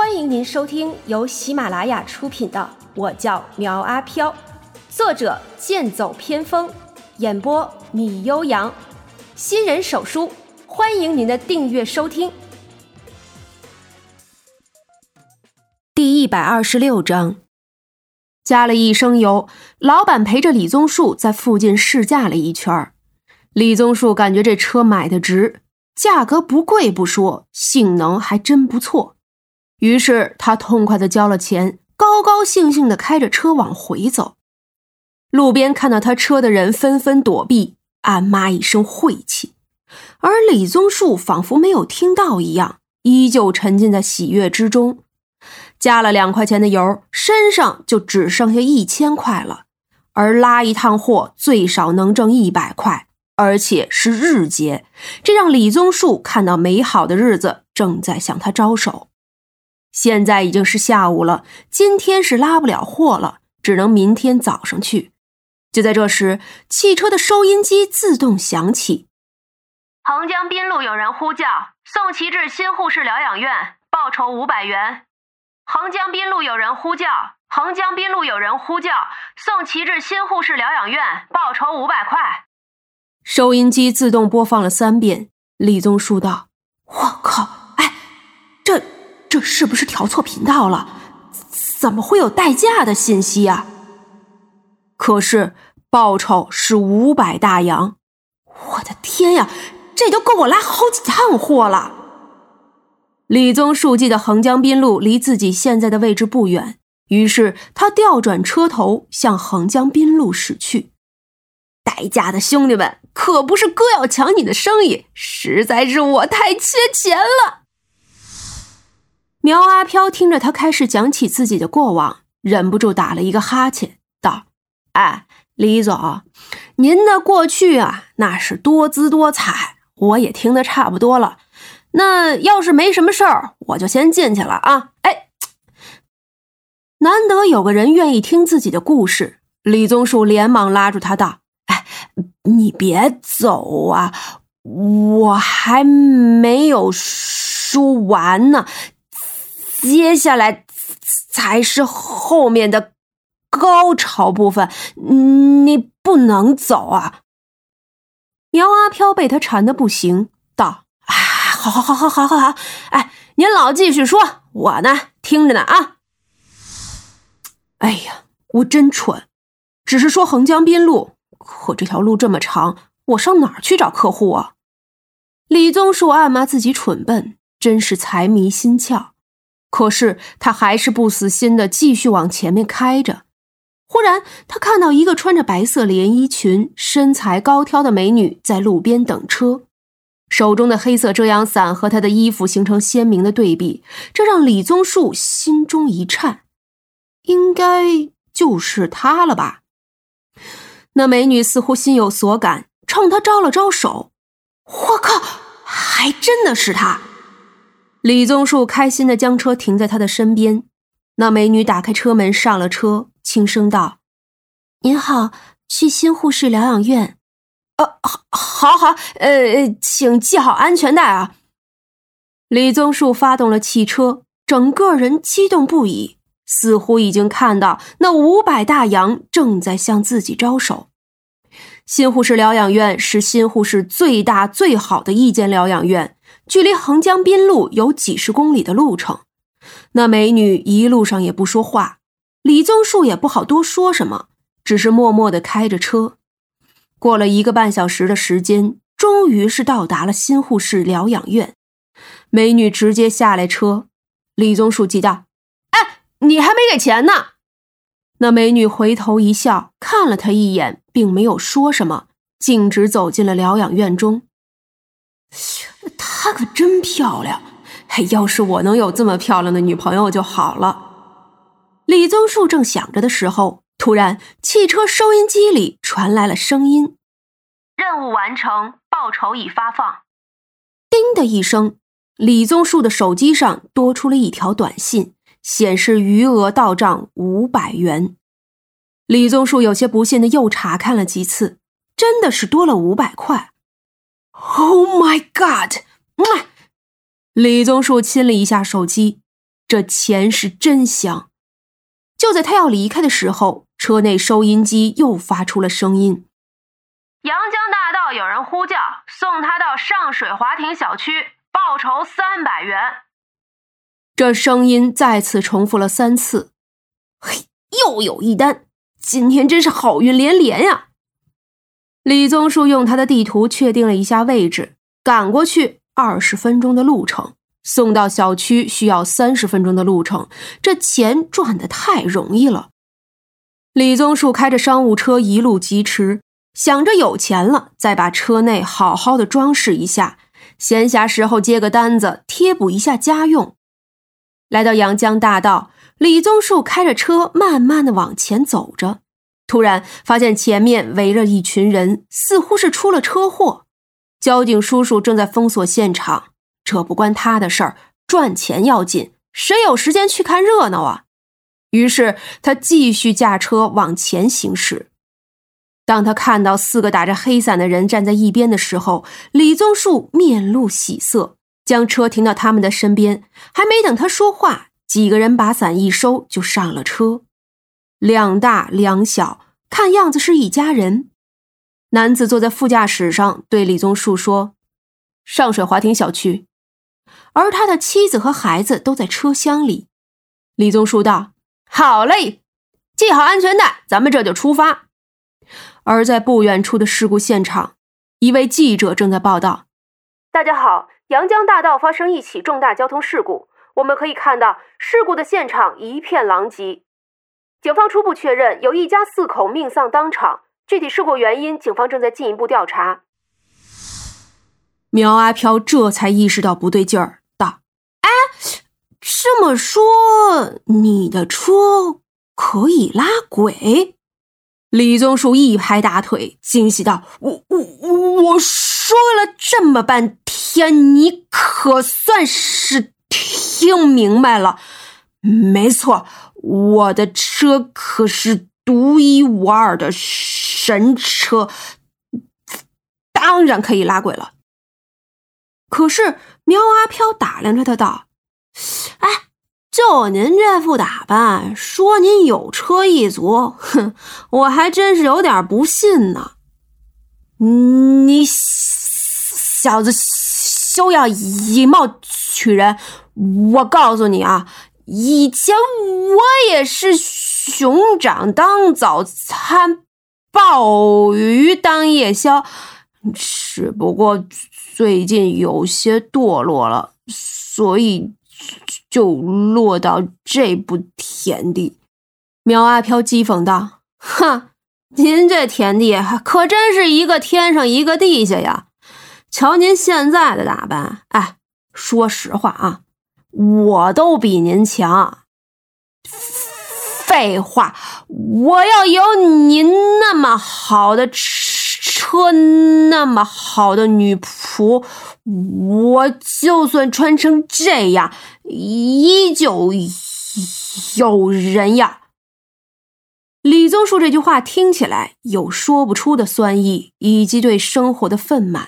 欢迎您收听由喜马拉雅出品的《我叫苗阿飘》，作者剑走偏锋，演播米悠扬，新人手书，欢迎您的订阅收听。第一百二十六章，加了一升油，老板陪着李宗树在附近试驾了一圈李宗树感觉这车买的值，价格不贵不说，性能还真不错。于是他痛快的交了钱，高高兴兴的开着车往回走。路边看到他车的人纷纷躲避，暗骂一声晦气。而李宗树仿佛没有听到一样，依旧沉浸在喜悦之中。加了两块钱的油，身上就只剩下一千块了。而拉一趟货最少能挣一百块，而且是日结，这让李宗树看到美好的日子正在向他招手。现在已经是下午了，今天是拉不了货了，只能明天早上去。就在这时，汽车的收音机自动响起：“横江滨路有人呼叫，宋其至新护士疗养院，报酬五百元。”“横江滨路有人呼叫，横江滨路有人呼叫，宋其至新护士疗养院，报酬五百块。”收音机自动播放了三遍。李宗树道：“我靠，哎，这……”这是不是调错频道了？怎么会有代驾的信息啊？可是报酬是五百大洋，我的天呀，这都够我拉好几趟货了。李宗树记得横江滨路离自己现在的位置不远，于是他调转车头向横江滨路驶去。代驾的兄弟们，可不是哥要抢你的生意，实在是我太缺钱了。苗阿飘听着他开始讲起自己的过往，忍不住打了一个哈欠，道：“哎，李总，您的过去啊，那是多姿多彩，我也听得差不多了。那要是没什么事儿，我就先进去了啊。”哎，难得有个人愿意听自己的故事，李宗树连忙拉住他道：“哎，你别走啊，我还没有说完呢。”接下来才是后面的高潮部分，你不能走啊！苗阿飘被他缠的不行，道：“哎，好好好好好好好，哎，您老继续说，我呢听着呢啊。”哎呀，我真蠢，只是说横江滨路，可这条路这么长，我上哪儿去找客户啊？李宗树暗骂自己蠢笨，真是财迷心窍。可是他还是不死心的继续往前面开着。忽然，他看到一个穿着白色连衣裙、身材高挑的美女在路边等车，手中的黑色遮阳伞和她的衣服形成鲜明的对比，这让李宗树心中一颤。应该就是她了吧？那美女似乎心有所感，冲他招了招手。我靠，还真的是她！李宗树开心的将车停在他的身边，那美女打开车门上了车，轻声道：“您好，去新护士疗养院。”“呃，好，好，好，呃，请系好安全带啊。”李宗树发动了汽车，整个人激动不已，似乎已经看到那五百大洋正在向自己招手。新护士疗养院是新护士最大最好的一间疗养院。距离横江滨路有几十公里的路程，那美女一路上也不说话，李宗树也不好多说什么，只是默默的开着车。过了一个半小时的时间，终于是到达了新护士疗养院。美女直接下来车，李宗树急道：“哎，你还没给钱呢！”那美女回头一笑，看了他一眼，并没有说什么，径直走进了疗养院中。她可真漂亮，要是我能有这么漂亮的女朋友就好了。李宗树正想着的时候，突然汽车收音机里传来了声音：“任务完成，报酬已发放。”叮的一声，李宗树的手机上多出了一条短信，显示余额到账五百元。李宗树有些不信的又查看了几次，真的是多了五百块。Oh my god！李宗树亲了一下手机，这钱是真香。就在他要离开的时候，车内收音机又发出了声音：“阳江大道有人呼叫，送他到上水华庭小区，报酬三百元。”这声音再次重复了三次。嘿，又有一单，今天真是好运连连呀！李宗树用他的地图确定了一下位置，赶过去二十分钟的路程，送到小区需要三十分钟的路程，这钱赚的太容易了。李宗树开着商务车一路疾驰，想着有钱了再把车内好好的装饰一下，闲暇时候接个单子贴补一下家用。来到阳江大道，李宗树开着车慢慢的往前走着。突然发现前面围着一群人，似乎是出了车祸。交警叔叔正在封锁现场，这不关他的事儿，赚钱要紧，谁有时间去看热闹啊？于是他继续驾车往前行驶。当他看到四个打着黑伞的人站在一边的时候，李宗树面露喜色，将车停到他们的身边。还没等他说话，几个人把伞一收，就上了车。两大两小，看样子是一家人。男子坐在副驾驶上，对李宗树说：“上水华庭小区。”而他的妻子和孩子都在车厢里。李宗树道：“好嘞，系好安全带，咱们这就出发。”而在不远处的事故现场，一位记者正在报道：“大家好，阳江大道发生一起重大交通事故，我们可以看到事故的现场一片狼藉。”警方初步确认，有一家四口命丧当场。具体事故原因，警方正在进一步调查。苗阿飘这才意识到不对劲儿，道：“哎，这么说，你的车可以拉轨？”李宗树一拍大腿，惊喜道：“我我我说了这么半天，你可算是听明白了？没错。”我的车可是独一无二的神车，当然可以拉鬼了。可是苗阿飘打量着他道：“哎，就您这副打扮，说您有车一族，哼，我还真是有点不信呢。你小子休要以貌取人，我告诉你啊。”以前我也是熊掌当早餐，鲍鱼当夜宵，只不过最近有些堕落了，所以就落到这步田地。苗阿飘讥讽道：“哼，您这田地可真是一个天上一个地下呀！瞧您现在的打扮，哎，说实话啊。”我都比您强。废话，我要有您那么好的车，那么好的女仆，我就算穿成这样，依旧有人要。李宗树这句话听起来有说不出的酸意，以及对生活的愤懑。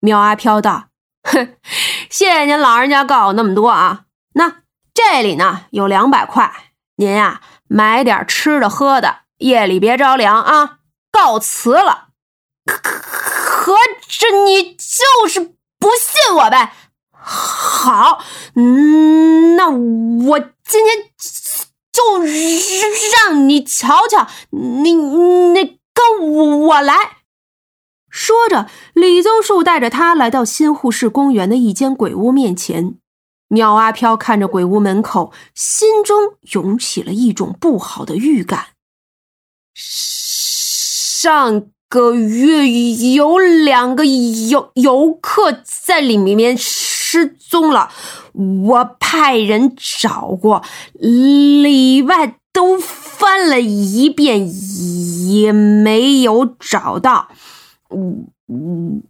苗阿飘道。哼，谢谢您老人家告我那么多啊！那这里呢有两百块，您呀买点吃的喝的，夜里别着凉啊！告辞了。合着你就是不信我呗？好，嗯，那我今天就让你瞧瞧，你你跟我我来。说着，李宗树带着他来到新沪市公园的一间鬼屋面前。鸟阿飘看着鬼屋门口，心中涌起了一种不好的预感。上个月有两个游游客在里面失踪了，我派人找过，里外都翻了一遍，也没有找到。我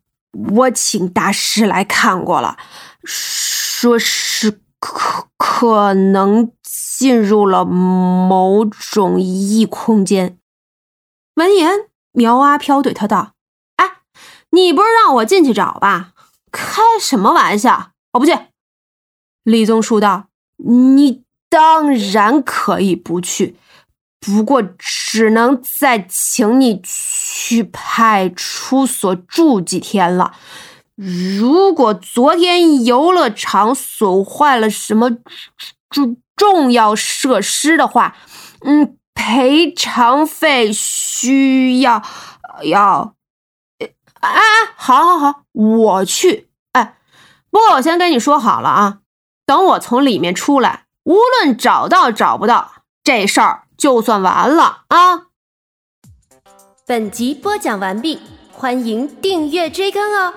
我请大师来看过了，说是可可能进入了某种异空间。闻言，苗阿飘对他道：“哎，你不是让我进去找吧？开什么玩笑！我不去。”李宗树道：“你当然可以不去，不过只能再请你去派出所住几天了。如果昨天游乐场损坏了什么重重要设施的话，嗯，赔偿费需要要。哎哎，好，好，好，我去。哎，不过我先跟你说好了啊，等我从里面出来，无论找到找不到，这事儿就算完了啊。本集播讲完毕，欢迎订阅追更哦。